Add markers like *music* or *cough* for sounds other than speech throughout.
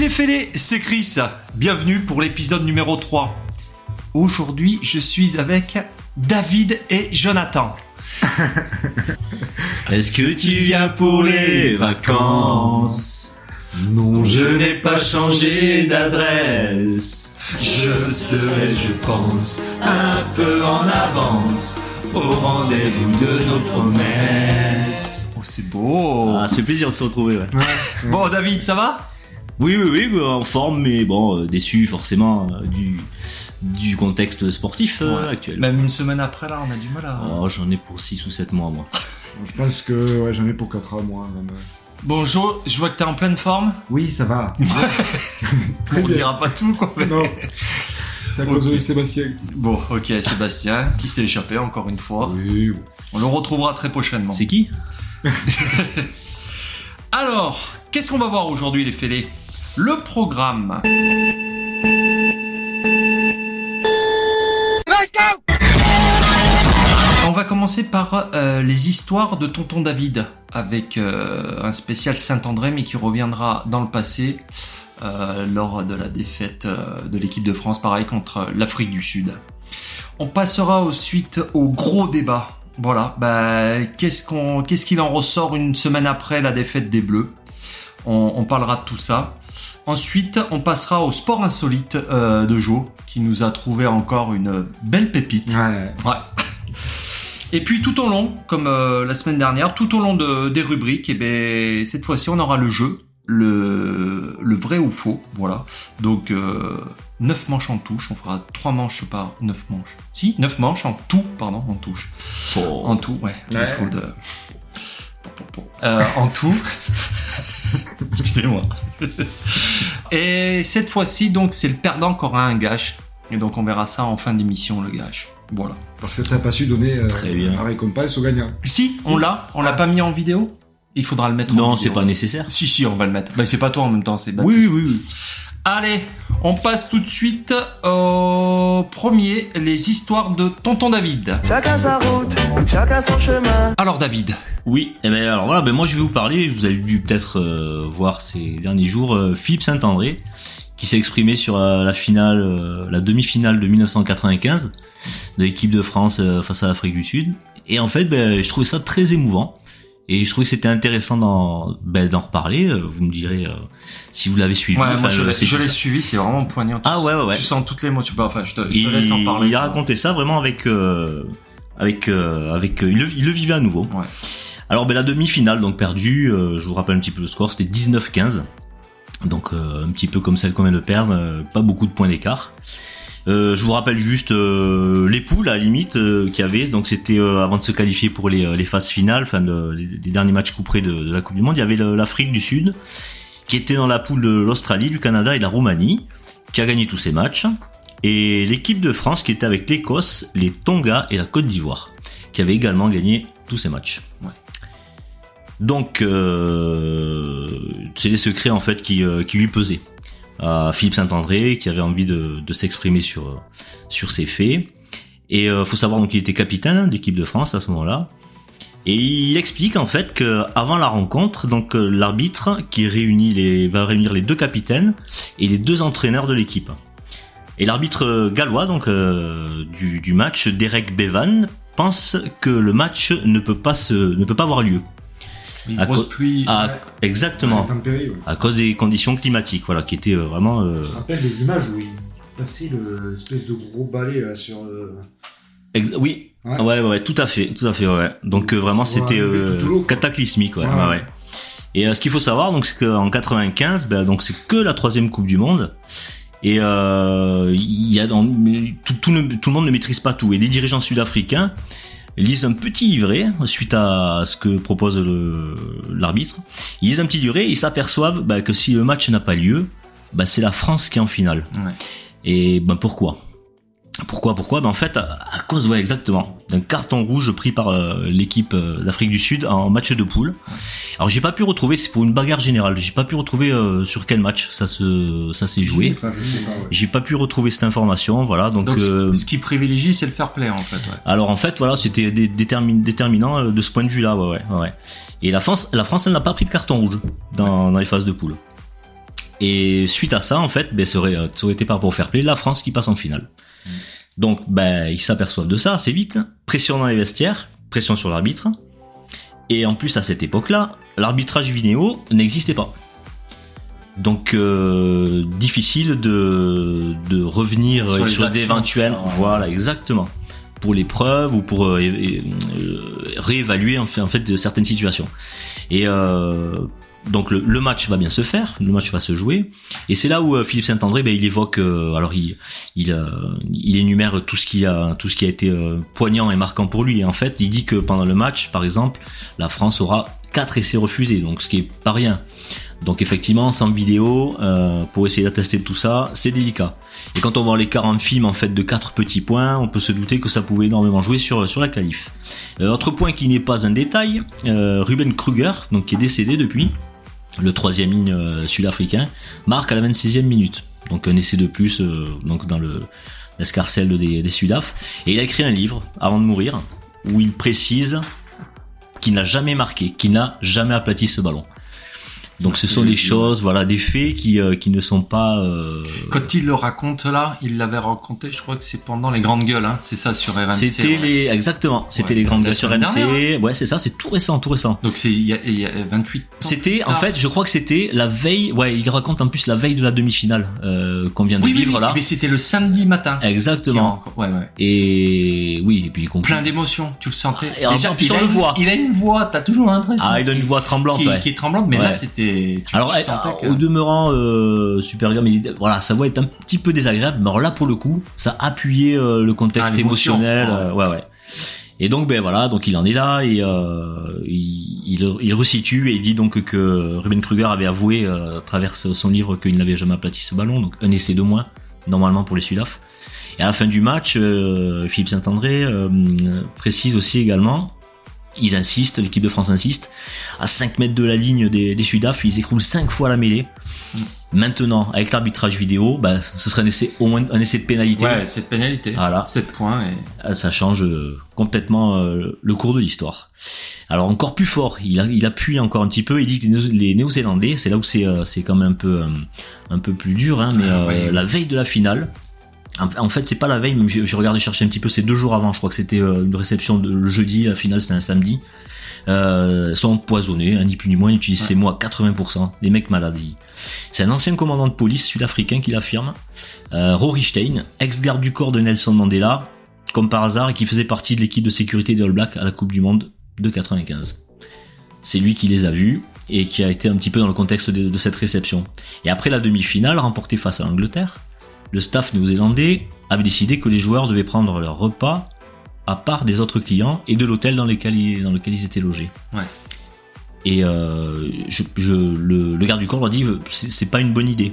les fêlés, c'est Chris. Bienvenue pour l'épisode numéro 3. Aujourd'hui, je suis avec David et Jonathan. *laughs* Est-ce que tu viens pour les vacances? Non, je n'ai pas changé d'adresse. Je serai, je pense, un peu en avance au rendez-vous de nos promesses. Oh, c'est beau. Ah, ça fait plaisir de se retrouver, ouais. Bon, David, ça va? Oui, oui, oui, en forme, mais bon, euh, déçu forcément euh, du, du contexte sportif euh, Ouais. actuel. Même une semaine après, là, on a du mal à... Oh, J'en ai pour 6 ou 7 mois, moi. *laughs* Je pense que ouais, j'en ai pour 4 ans, moi. même. Bon, Jo, je vois que t'es en pleine forme. Oui, ça va. *laughs* *laughs* On dira pas tout, quoi. mais- non. C'est à cause de Sébastien. Bon, ok, Sébastien, qui s'est échappé encore une fois. Oui. On le retrouvera très prochainement. C'est qui Alors, qu'est-ce qu'on va voir aujourd'hui, les fêlés? Le programme. On va commencer par euh, les histoires de Tonton David, avec euh, un spécial Saint-André, mais qui reviendra dans le passé, euh, lors de la défaite de l'équipe de France, pareil, contre l'Afrique du Sud. On passera ensuite au gros débat. Voilà, bah, qu'est-ce qu'on, qu'est-ce qu'il en ressort une semaine après la défaite des Bleus? On, on parlera de tout ça. Ensuite, on passera au sport insolite euh, de Joe, qui nous a trouvé encore une belle pépite. Ouais. Ouais. Et puis tout au long, comme euh, la semaine dernière, tout au long de, des rubriques, et ben cette fois-ci on aura le jeu, le, le vrai ou faux, voilà. Donc euh, 9 manches en touche, on fera 3 manches par 9 manches. Si, 9 manches en tout, pardon, en touche. En tout, ouais. il Ouais. faut de... Euh, en tout. *laughs* Excusez-moi. Et cette fois-ci, donc, c'est le perdant qui aura un gage. Et donc, on verra ça en fin d'émission, le gage. Voilà. Parce que t'as pas su donner euh, Très bien. la récompense au gagnant. Si, on l'a. On l'a pas mis en vidéo Il faudra le mettre en Non, vidéo. c'est pas nécessaire. Si, si, on va le mettre. Bah, c'est pas toi en même temps, c'est Oui, Baptiste. oui, oui. Allez, on passe tout de suite au premier, les histoires de Tonton David. Chacun sa route, chacun son chemin. Alors, David. Oui, et ben alors voilà, ben moi je vais vous parler, vous avez dû peut-être euh, voir ces derniers jours euh, Philippe Saint-André qui s'est exprimé sur euh, la finale, euh, la demi-finale de 1995 de l'équipe de France euh, face à l'Afrique du Sud. Et en fait, ben, je trouvais ça très émouvant. Et je trouvais que c'était intéressant d'en ben, d'en reparler. Euh, Vous me direz euh, si vous l'avez suivi. Ouais, Enfin, moi je l'ai c'est- je l'ai suivi, c'est vraiment poignant. Tu Ah ouais, ouais, ouais. Tu sens toutes les émotions. Bah, enfin, je te, je te il, laisse en parler. il a raconté ça vraiment avec euh, avec euh, avec il, le, il le vivait à nouveau. Ouais. Alors ben la demi-finale donc perdue, je vous rappelle un petit peu le score, c'était 19-15. Donc un petit peu comme celle qu'on vient de perdre, pas beaucoup de points d'écart. Euh, je vous rappelle juste euh, les poules à la limite euh, qu'il y avait. Donc c'était avant de se qualifier pour les, phases finales, les, derniers matchs couperés de, de la Coupe du Monde, il y avait l'Afrique du Sud qui était dans la poule de l'Australie, du Canada et de la Roumanie, qui a gagné tous ces matchs. Et l'équipe de France qui était avec l'Écosse, les Tonga et la Côte d'Ivoire, qui avait également gagné tous ces matchs. Donc, c'est des secrets en fait qui lui pesaient Philippe Saint-André, qui avait envie de, s'exprimer sur sur faits. Et euh, faut savoir donc qu'il était capitaine d'équipe de France à ce moment-là. Et il explique en fait que avant la rencontre, donc euh, l'arbitre qui réunit les va réunir les deux capitaines et les deux entraîneurs de l'équipe. Et l'arbitre euh, gallois donc euh, du, du match, Derek Bevan, pense que le match ne peut pas se ne peut pas avoir lieu. Une à grosse co- pluie. Ah, exactement. Ouais. À cause des conditions climatiques, voilà, qui étaient euh, vraiment. euh, Je me rappelle des images où il passait le- l'espèce de gros balai là sur le. ex- oui, Ouais. ouais. ouais, tout à fait, tout à fait, ouais. Donc euh, vraiment, On c'était euh, cataclysmique, ouais, Ouais. ouais, ouais. Et euh, ce qu'il faut savoir, donc, c'est qu'en 95, ben, donc c'est que la troisième Coupe du Monde. Et euh, il y a dans, tout, tout, ne- tout le monde ne maîtrise pas tout. Et les dirigeants sud-africains ils lisent un petit livret suite à ce que propose l'arbitre. Ils lisent un petit livret et ils s'aperçoivent bah, que si le match n'a pas lieu, bah, c'est la France qui est en finale. Ouais. Et ben pourquoi? Pourquoi Pourquoi? Ben en fait, à, à cause, ouais, exactement, d'un carton rouge pris par euh, l'équipe euh, d'Afrique du Sud en match de poule. Alors j'ai pas pu retrouver, c'est pour une bagarre générale. J'ai pas pu retrouver euh, sur quel match ça se ça s'est joué. Enfin, je sais pas, ouais. J'ai pas pu retrouver cette information, voilà. Donc, Donc, ce- euh, ce qui privilégie, c'est le fair play, en fait. Ouais. alors en fait, voilà, c'était dé- détermin- déterminant euh, de ce point de vue-là, ouais, ouais, ouais. Et la France, la France, elle n'a pas pris de carton rouge dans, dans les phases de poule. Et suite à ça, en fait, ben, ça aurait, ça aurait été par rapport au fair play, la France qui passe en finale. Donc, ben, ils s'aperçoivent de ça assez vite. Pression dans les vestiaires, pression sur l'arbitre. Et en plus, à cette époque-là, l'arbitrage vidéo n'existait pas. Donc, euh, difficile de, de revenir Sur sur, d'éventuels. Voilà, exactement. Pour les preuves ou pour euh, euh, réévaluer en fait, en fait de certaines situations. Et euh, donc le, match va bien se faire, le match va se jouer, et c'est là où euh, Philippe Saint-André, ben, il évoque, euh, alors euh, il énumère tout ce qui a été poignant et marquant pour lui. Et en fait, il dit que pendant le match, par exemple, la France aura quatre essais refusés, donc ce qui est pas rien. Donc effectivement, sans vidéo, pour essayer d'attester tout ça, c'est délicat. Et quand on voit l'écart en film en fait de quatre petits points, on peut se douter que ça pouvait énormément jouer sur la qualif. Autre point qui n'est pas un détail, Ruben Kruger, donc qui est décédé depuis, le troisième ligne euh, sud-africain, marque à la 26e minute. Donc un essai de plus euh, donc dans le l'escarcelle des, des. Et il a écrit un livre avant de mourir où il précise qu'il n'a jamais marqué, qu'il n'a jamais aplati ce ballon. Donc ce sont des choses, voilà, des faits qui euh, qui ne sont pas. euh, Quand il le raconte là, il l'avait raconté, je crois que c'est pendant les grandes gueules, hein. c'est ça sur RMC. C'était ouais. les exactement, c'était Ouais, les grandes gueules sur semaine MC. dernière, Ouais, c'est ça, c'est tout récent, tout récent. Donc c'est il y, y a 28 ans. C'était en fait, je crois que c'était la veille. Ouais, il raconte en plus la veille de la demi-finale euh, qu'on vient de oui, vivre oui, là. mais c'était le samedi matin. Exactement. Ouais, ouais. Et oui, et puis il. Plein d'émotions, tu le sentais. et en plus, il, a le une, voit. il a une voix, t'as toujours l'impression. Ah, il a une voix tremblante. qui, ouais. qui est tremblante, mais là c'était. Tu Alors, eh, que- au demeurant euh, super agréable, mais il- voilà, sa voix est un petit peu désagréable. Mais alors là, pour le coup, ça appuyait euh, le contexte Ah, émotionnel. Ouais. euh, ouais, ouais. Et donc, ben voilà, donc il en est là et euh, il, il, il resitue et dit donc que Ruben Kruger avait avoué euh, à travers son livre qu'il n'avait jamais aplati ce ballon, donc un essai de moins normalement pour les Sudaf. Et à la fin du match, euh, Philippe Saint-André précise aussi également, ils insistent, l'équipe de France insiste, à 5 mètres de la ligne des, des Sudaf, ils écroulent 5 fois la mêlée. Maintenant, avec l'arbitrage vidéo, bah, ce serait un essai, au moins un essai de pénalité. Ouais, pénalité. Voilà. 7 points et. Euh, Ça change euh, complètement euh, le cours de l'histoire. Alors encore plus fort, il, appuie encore un petit peu. Il dit que les Néo- les Néo-Zélandais, c'est là où c'est quand même un peu un peu plus dur, hein, mais Ah, euh, ouais. la veille de la finale. En, fait, c'est pas la veille, même j'ai regardé chercher un petit peu, c'est deux jours avant. Je crois que c'était euh, une réception de, le jeudi, la finale c'était un samedi. Euh, sont empoisonnés, hein, ni plus ni moins, ils utilisent ces mots à 80%. Les mecs malades. C'est un ancien commandant de police sud-africain qui l'affirme. Euh, Rory Stein, ex-garde du corps de Nelson Mandela, comme par hasard, et qui faisait partie de l'équipe de sécurité des All Blacks à la Coupe du Monde de 95. C'est lui qui les a vus et qui a été un petit peu dans le contexte de, de cette réception. Et après la demi-finale remportée face à l'Angleterre, le staff néo-zélandais avait décidé que les joueurs devaient prendre leur repas à part des autres clients et de l'hôtel dans, lequel ils- dans lequel ils étaient logés. Ouais. Et euh, je, je- le, le garde du corps leur dit c'est c'est pas une bonne idée.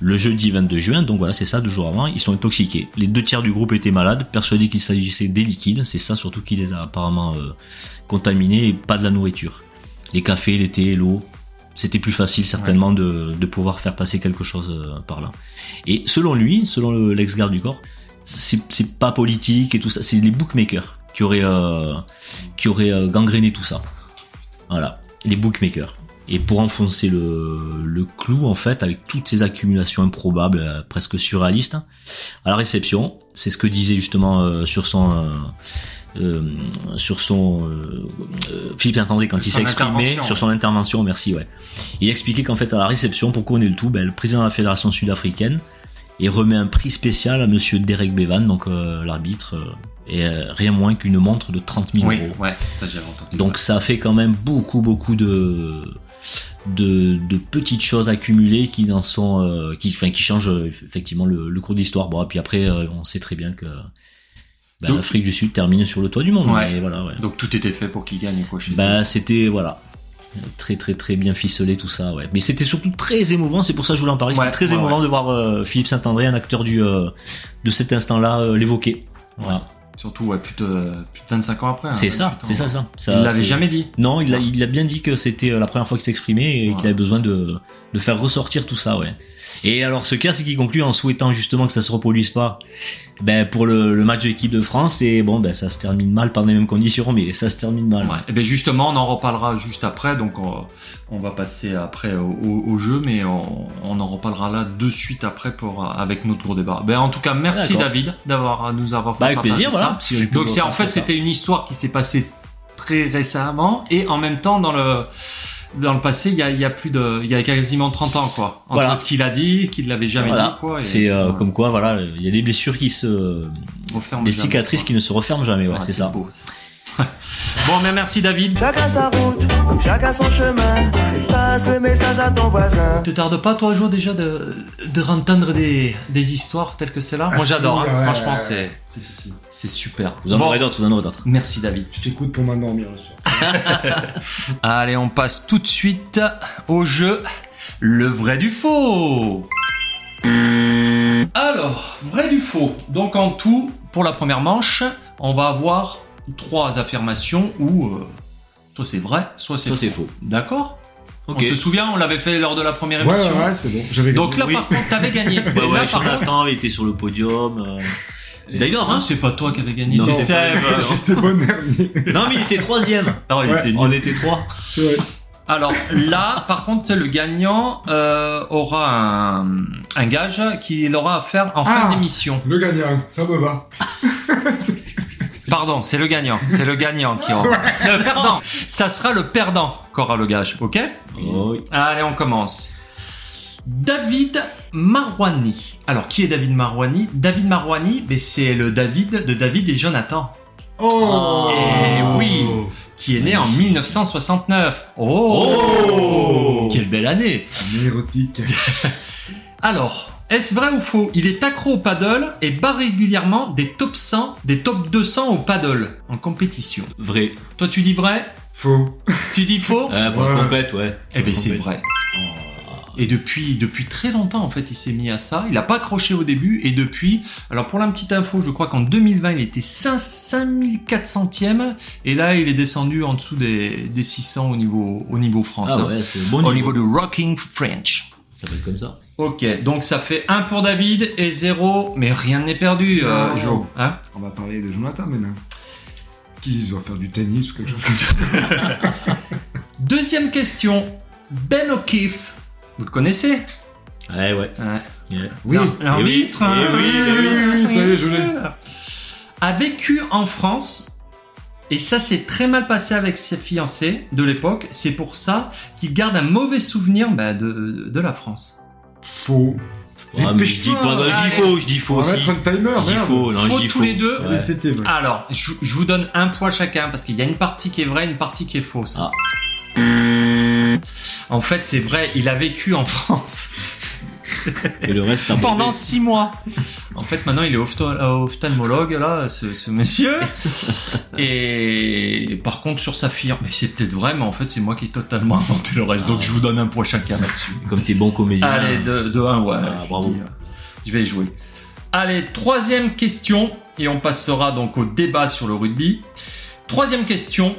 Le jeudi 22 juin, donc voilà, c'est ça, deux jours avant, ils sont intoxiqués. Les deux tiers du groupe étaient malades, persuadés qu'il s'agissait des liquides. C'est ça surtout qui les a apparemment euh, contaminés et pas de la nourriture. Les cafés, les thés, l'eau, c'était plus facile certainement de, de pouvoir faire passer quelque chose euh, par là. Et selon lui, selon le- l'ex-garde du corps, c'est c'est pas politique et tout ça, c'est les bookmakers qui auraient euh, qui auraient euh, gangréné tout ça. Voilà, les bookmakers. Et pour enfoncer le, le clou, en fait, avec toutes ces accumulations improbables, euh, presque surréalistes, à la réception, c'est ce que disait justement euh, sur son euh, euh, sur son euh, euh, Philippe Saint-André quand il Son s'est exprimé intervention, sur son intervention, merci ouais. Il expliquait qu'en fait à la réception, pour couronner le tout, ben, le président de la fédération sud-africaine et remet un prix spécial à monsieur Derek Bevan, donc l'arbitre, et rien moins qu'une montre de 30 000 Oui, euros. ouais, ça j'avais entendu. Donc ça fait quand même beaucoup beaucoup de de, de petites choses accumulées qui dans sont euh, qui enfin qui changent effectivement le, le cours de l'histoire. Bon et puis après euh, on sait très bien que bah, l'Afrique du Sud termine sur le toit du monde. Ouais. Mais voilà, ouais. Donc tout était fait pour qu'il gagne quoi chez. Bah, c'était, voilà. Très, très, très bien ficelé tout ça, ouais. Mais c'était surtout très émouvant, c'est pour ça que je voulais en parler. Ouais, c'était très émouvant de voir euh, Philippe Saint-André, un acteur du, euh, de cet instant-là, euh, l'évoquer. Voilà. Surtout ouais, plus, de, plus de 25 ans après. hein, c'est ça, 28 ans. c'est ça, ça. ça Il l'avait jamais dit. Non, il a, il a bien dit que c'était euh, la première fois qu'il s'exprimait et Ouais. qu'il avait besoin de, de faire ressortir tout ça, ouais. Et alors, ce cas, c'est qu'il conclut en souhaitant justement que ça se reproduise pas, ben, pour le, le match de l'équipe de France, et bon, ben, ça se termine mal, dans les mêmes conditions, mais ça se termine mal. Ouais. Et ben justement, on en reparlera juste après. Donc on, on va passer après au, au- au jeu, mais on, on en reparlera là de suite après pour euh, avec notre gros débat. Ben en tout cas, merci D'accord. David d'avoir nous avoir fait Bah, avec plaisir, ça. voilà. Si peut Donc c'est en fait ça. c'était une histoire qui s'est passée très récemment et en même temps dans le dans le passé il y a, il y a plus de il y a quasiment 30 ans quoi entre Voilà. ce qu'il a dit qu'il l'avait jamais Voilà. dit quoi et- C'est euh, comme quoi, voilà, il y a des blessures qui se, Referme des jamais, cicatrices quoi. qui ne se referment jamais, ouais, Ah, c'est ça. beau, ça. *laughs* bon mais merci David Chacun sa route, chacun son chemin. Passe le message à ton voisin. te tarde pas toi Jo déjà de de entendre des des histoires telles que celle-là Ah, moi j'adore hein. ouais, franchement ouais, c'est ouais. Si, si, si. c'est super Vous en Bon, aurez d'autres, vous en aurez d'autres. merci David Je t'écoute pour m'endormir. *laughs* Allez, on passe tout de suite au jeu Le vrai du faux. Alors, vrai du faux. Donc en tout, pour la première manche, on va avoir trois affirmations où euh, soit c'est vrai, soit c'est faux. c'est faux. D'accord? On se souvient, on l'avait fait lors de la première émission. ouais, ouais, c'est bon. J'avais Donc là, gagné. par contre, t'avais gagné. Ouais, ouais, là, par contre, Jonathan avait été sur le podium. euh. D'ailleurs, hein, c'est pas toi qui avais gagné, Non, c'est Seb. *laughs* J'étais bon dernier. non, mais il était troisième. Ah, il Ouais. était nul. On était trois. Alors là, par contre, le gagnant euh, aura un, un gage qu'il aura à faire en fin Ah. d'émission. Le gagnant, ça me va. *laughs* Pardon, c'est le gagnant. C'est le gagnant qui aura. Le perdant. Ça sera le perdant qui aura le gage, ok Oh, oui. Allez, on commence. David Marouani. Alors, qui est David Marouani? David Marouani, mais c'est le David de David et Jonathan, Oh Eh oui. qui est né en 1969. Oh, Quelle belle année Un érotique. *laughs* Alors, est-ce vrai ou faux? Il est accro au paddle et bat régulièrement des top 100, des top 200 au paddle en compétition. Vrai. Toi, tu dis vrai? Faux. Tu dis faux? Euh, *laughs* pour Ouais. la compète, ouais. Eh ben, c'est vrai. Et depuis, depuis très longtemps, en fait, il s'est mis à ça. Il a pas accroché au début et depuis. Alors, pour la petite info, je crois qu'en 2020, il était 5 5400e et là, il est descendu en dessous des, des 600 au niveau, au niveau français. Ah ouais, c'est bon Au niveau. niveau du Rocking French. Ça va être comme ça. Ok, donc ça fait 1 pour David et 0, mais rien n'est perdu, euh. Joe. Hein On va parler de Jonathan maintenant. Qui doit faire du tennis ou quelque chose comme ça. *laughs* Deuxième question. Ben O'Keefe, vous le connaissez Ouais, ouais. Yeah. Oui. L'arbitre, Eh hein. oui, eh oui, oui, oui, ça y est, je l'ai. A vécu en France, et ça s'est très mal passé avec ses fiancés de l'époque. C'est pour ça qu'il garde un mauvais souvenir bah, de, de la France. Faux. Ah, mais je dis pas, non, je dis faux, je dis On faux va aussi. mettre un timer, Je dis merde. faux, non, je Faux dis tous faux. les deux. Ouais. Mais c'était vrai. Alors, je, je vous donne un point chacun parce qu'il y a une partie qui est vraie, une partie qui est fausse. Ah. En fait, c'est vrai, il a vécu en *laughs* France Et le reste, pendant six mois. En fait, maintenant, il est euh, ophtalmologue, là, ce, ce monsieur. Et par contre, sur sa fille, mais c'est peut-être vrai, mais en fait, c'est moi qui ai totalement inventé le reste. Donc, je vous donne un point chacun là-dessus. Comme t'es bon comédien. Allez, de, de 1, ouais. Ah, je bravo. dis, euh, Je vais y jouer. Allez, troisième question, et on passera donc au débat sur le rugby. Troisième question.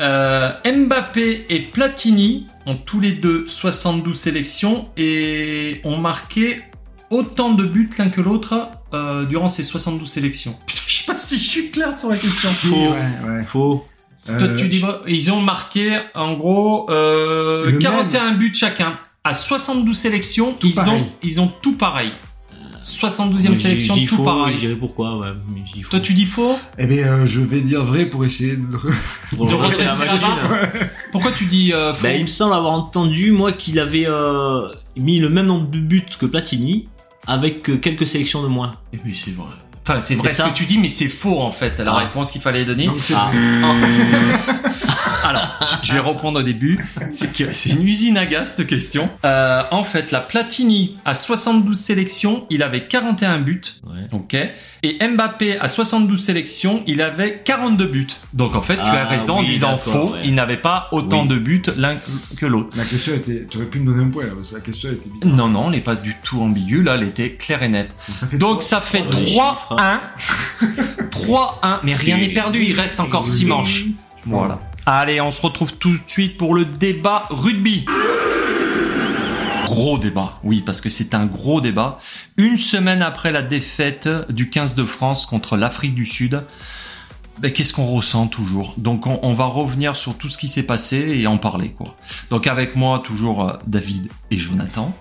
Euh, Mbappé et Platini ont tous les deux 72 sélections et ont marqué autant de buts l'un que l'autre euh, durant ces 72 sélections. *laughs* Putain, je sais pas si je suis clair sur la question. Si, ouais, ouais. Faux. Toi, Euh, tu dis, ils ont marqué en gros euh, Le 41 buts chacun. À 72 sélections, ils pareil. ont, ils ont tout pareil. 72e Moi, je- sélection, je dis tout faux, pareil. Je dirais pourquoi, ouais. mais je dis faux. Toi, tu dis faux? Eh bien, euh, je vais dire vrai pour essayer de... Pour *laughs* de relancer la relancer la machine. Pourquoi tu dis euh, faux? Ben, il me semble avoir entendu, moi, qu'il avait euh, mis le même nombre de buts que Platini, avec euh, quelques sélections de moins. Eh oui, c'est vrai. Enfin, c'est vrai C'est ce ça. que tu dis, mais c'est faux en fait. La Ah. réponse qu'il fallait donner. Donc Ah. *laughs* Alors, je vais reprendre au début. C'est que c'est une usine à gaz cette question. Euh, en fait, la Platini à 72 sélections, il avait 41 buts. Ouais. Ok. Et Mbappé à 72 sélections, il avait 42 buts. Donc en fait, tu Ah, as raison en disant faux. ouais. Il n'avait pas autant Oui. de buts l'un que l'autre. La question était. Tu aurais pu me donner un point là, parce que la question était bizarre. Non, non, elle n'est pas du tout ambiguë. Là, elle était claire et nette. Donc ça fait Donc trois- ça fait Oh, les 3-1. 3-1. *laughs* Mais rien n'est perdu. Il reste encore 6 manches. Voilà. Allez, on se retrouve tout de suite pour le débat rugby. Gros débat, oui, parce que c'est un gros débat. Une semaine après la défaite du 15 de France contre l'Afrique du Sud, ben, qu'est-ce qu'on ressent toujours? Donc on, va revenir sur tout ce qui s'est passé et en parler, quoi. Donc avec moi, toujours euh, David et Jonathan.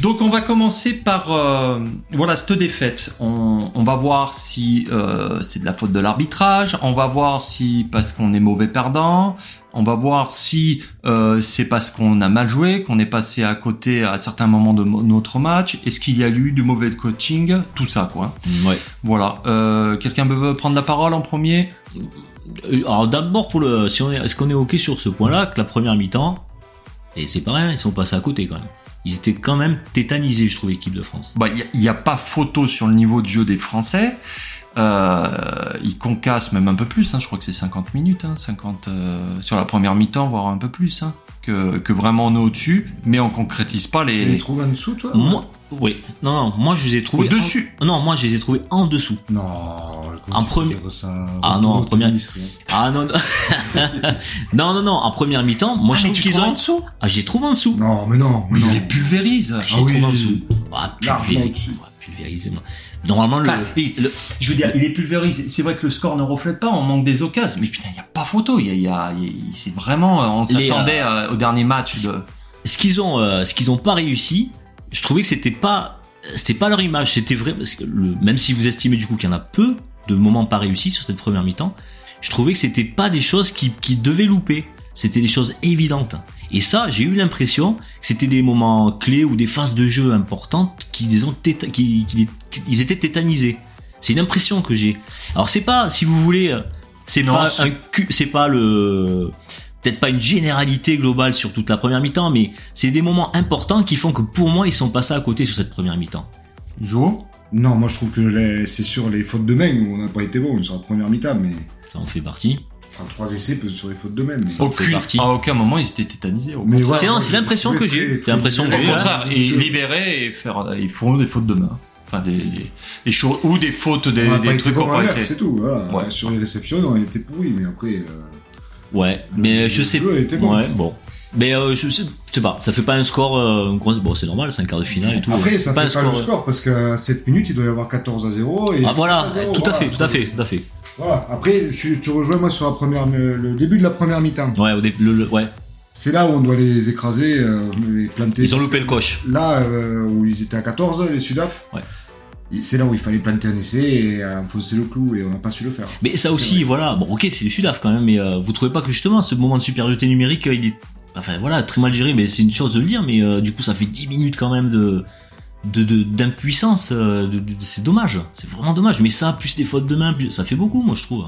Donc on va commencer par euh, voilà cette défaite. On, on va voir si euh, c'est de la faute de l'arbitrage. On va voir si parce qu'on est mauvais perdant. On va voir si euh, c'est parce qu'on a mal joué, qu'on est passé à côté à certains moments de notre match. Est-ce qu'il y a eu du mauvais coaching? Tout ça quoi. Ouais. Voilà. Euh, Quelqu'un veut prendre la parole en premier? Alors d'abord pour le, si on est, est-ce qu'on est ok sur ce point-là? Que la première mi-temps, et c'est pas rien, ils sont passés à côté quand même. Ils étaient quand même tétanisés, je trouve, l'équipe de France. Bah, il n'y a, pas photo sur le niveau de jeu des Français. Euh, ils concassent même un peu plus, hein, je crois que c'est 50 minutes, hein, 50 euh, sur la première mi-temps, voire un peu plus, hein, que, que vraiment on est au-dessus, mais on concrétise pas Tu les les trouves en dessous, toi Moi, oui, non, non, moi je les ai trouvés au-dessus. en- non, moi je les ai trouvés en dessous. Non, En premier- Ah non, en première-. Ah non, non, *laughs* non, non, non, en première mi-temps, moi je Ah, mais trouve qu'ils ont, en dessous? Ah, j'ai trouvé en dessous. Non, mais non, mais Il non. les pulvérise. Je Ah les oui. trouve en dessous. Ah, Largement Normalement, le, Enfin, et- le- Je veux dire, il est pulvérisé. C'est vrai que le score ne reflète pas, on manque des occasions, mais putain, il n'y a pas photo. Il y a, il y a- il y a- c'est vraiment, euh, on Les, s'attendait euh, au dernier match de. ce qu'ils ont, euh, ce qu'ils ont pas réussi, je trouvais que c'était pas, c'était pas leur image. C'était vrai, parce que le- même si vous estimez du coup qu'il y en a peu de moments pas réussis sur cette première mi-temps, je trouvais que c'était pas des choses qui, qui devaient louper. C'était des choses évidentes. Et ça, j'ai eu l'impression que c'était des moments clés ou des phases de jeu importantes qui les ont téta- qui, qui qui- ils étaient tétanisés. C'est une impression que j'ai. Alors c'est pas, si vous voulez, euh, c'est Non, pas c'est- un c'est pas le, peut-être pas une généralité globale sur toute la première mi-temps, mais c'est des moments importants qui font que pour moi ils sont passés à côté sur cette première mi-temps. Joe Non, moi je trouve que les- c'est sur les fautes de main où on n'a pas été bon sur la première mi-temps, mais Ça en fait partie. Enfin, trois essais peut- sur les fautes de main. Mais... Ça en fait Aucune- partie. À aucun moment, ils étaient tétanisés. voilà, C'est- l'impression que j'ai. C'est l'impression que Au j'ai, contraire, Ouais, et je- libérer et faire, ils font des fautes de main. Enfin, des, des, des choses, ou des fautes, des, on trucs l'air, été. c'est tout. Voilà. Ouais. Sur les réceptions, on été pourris, mais après. euh, Ouais, mais le je sais. jeu était bon. Ouais, bon. Mais euh, je sais, pas, ça fait pas un score. Euh, bon, c'est normal, c'est un quart de finale et tout. Après, ça pas fait un pas le score. score parce qu'à 7 minutes, il doit y avoir 14 à 0. Et Ah voilà, 7 à 0, tout à fait, tout à fait, tout à fait. Voilà. Après, tu, tu rejoins moi sur la première, le début de la première mi-temps. Ouais, au le- le- ouais. C'est là où on doit les écraser, euh, les planter. Ils ont loupé le coche. Là euh, où ils étaient à 14, les Sudaf. Ouais. C'est là où il fallait planter un essai et euh, enfoncer le clou et on n'a pas su le faire. Mais ça aussi, voilà. Bon, ok, c'est du Sudaf quand même, mais euh, vous trouvez pas que justement ce moment de supériorité numérique, euh, il est, enfin voilà, très mal géré. Mais c'est une chose de le dire, mais euh, du coup, ça fait 10 minutes quand même de de de- d'impuissance. euh, de, de- c'est dommage, c'est vraiment dommage. Mais ça, plus des fautes de main, plus- ça fait beaucoup, moi je trouve.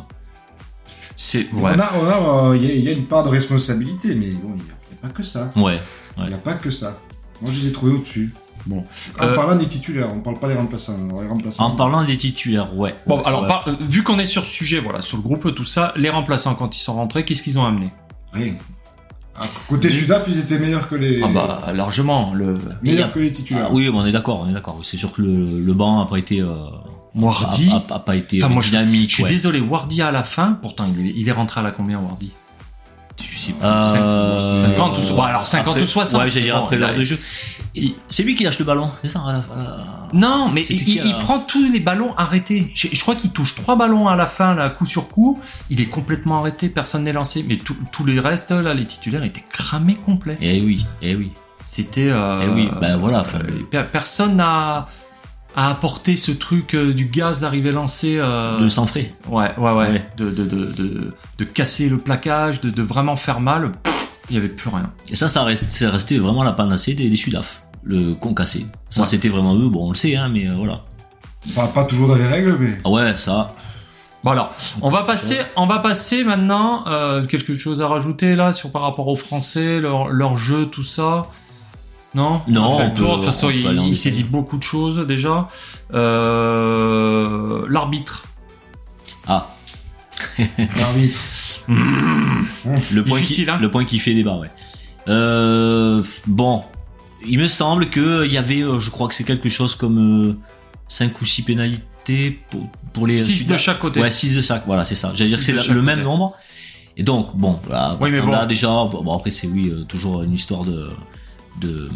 C'est, On ouais. a, on a, euh, il y, y a une part de responsabilité, mais bon, il n'y a, il y a pas que ça. Ouais. Il n'y a pas que ça. Moi, je les ai trouvés au-dessus. Bon. En Euh, parlant des titulaires, on parle pas des remplaçants. Les remplaçants. En parlant des titulaires, ouais. Bon, Ouais, alors, ouais. par- euh, vu qu'on est sur ce sujet, voilà, sur le groupe, tout ça, les remplaçants, quand ils sont rentrés, qu'est-ce qu'ils ont amené? Rien. À côté Sudaf, ils étaient meilleurs que les. Ah bah, largement. Le meilleurs que les titulaires. Ah oui, mais on est d'accord, on est d'accord. C'est sûr que le, le banc a pas été, euh, Wardy. a, a- a pas été Enfin, euh, moi, je- dynamique. Je suis ouais. désolé, Wardy à la fin, pourtant, il est, il est rentré à la combien, Wardy Je sais plus. Euh, 50 ou bon, alors 50 après- ou 60. Ouais, j'allais dire après l'heure de jeu. C'est lui qui lâche le ballon, c'est ça à la- Non, mais il, prend tous les ballons arrêtés. Je, je crois qu'il touche trois ballons à la fin, là, coup sur coup. Il est complètement arrêté, personne n'est lancé. Mais tout- tous les restes, là, les titulaires étaient cramés complets. Eh oui, eh oui. C'était. Euh, Eh oui, bah voilà, euh, per- personne n'a a apporté ce truc euh, du gaz d'arriver lancé. euh, De sang frais. Ouais, ouais, ouais. Ouais. De, de, de, de, de casser le plaquage, de, de vraiment faire mal. Il y avait plus rien. Et ça, ça reste, c'est resté vraiment la panacée des, des Sudaf. Le concassé. Ça, Ouais. c'était vraiment eux. Bon, on le sait, hein, mais euh, voilà. Enfin, pas toujours dans les règles, mais. Ah ouais, ça. Bon alors, on va passer, on va passer maintenant euh, quelque chose à rajouter là sur par rapport aux Français, leur, leur jeu, tout ça. Non, Non, On on peut- de toute façon, il, s'est dit beaucoup de choses déjà. Euh, L'arbitre. Ah, *laughs* L'arbitre. le point, qui, Difficile, hein. le point qui fait débat, ouais. Euh, bon, il me semble que il y avait, euh, je crois que c'est quelque chose comme 5 ou 6 pénalités pour, pour les 6 de chaque côté. Ouais, 6 de chaque, voilà, c'est ça. J'allais dire que Six c'est le, même nombre. Et donc, bon, là, Oui, mais on bon. a déjà, bon, après c'est oui, euh, toujours une histoire de, de,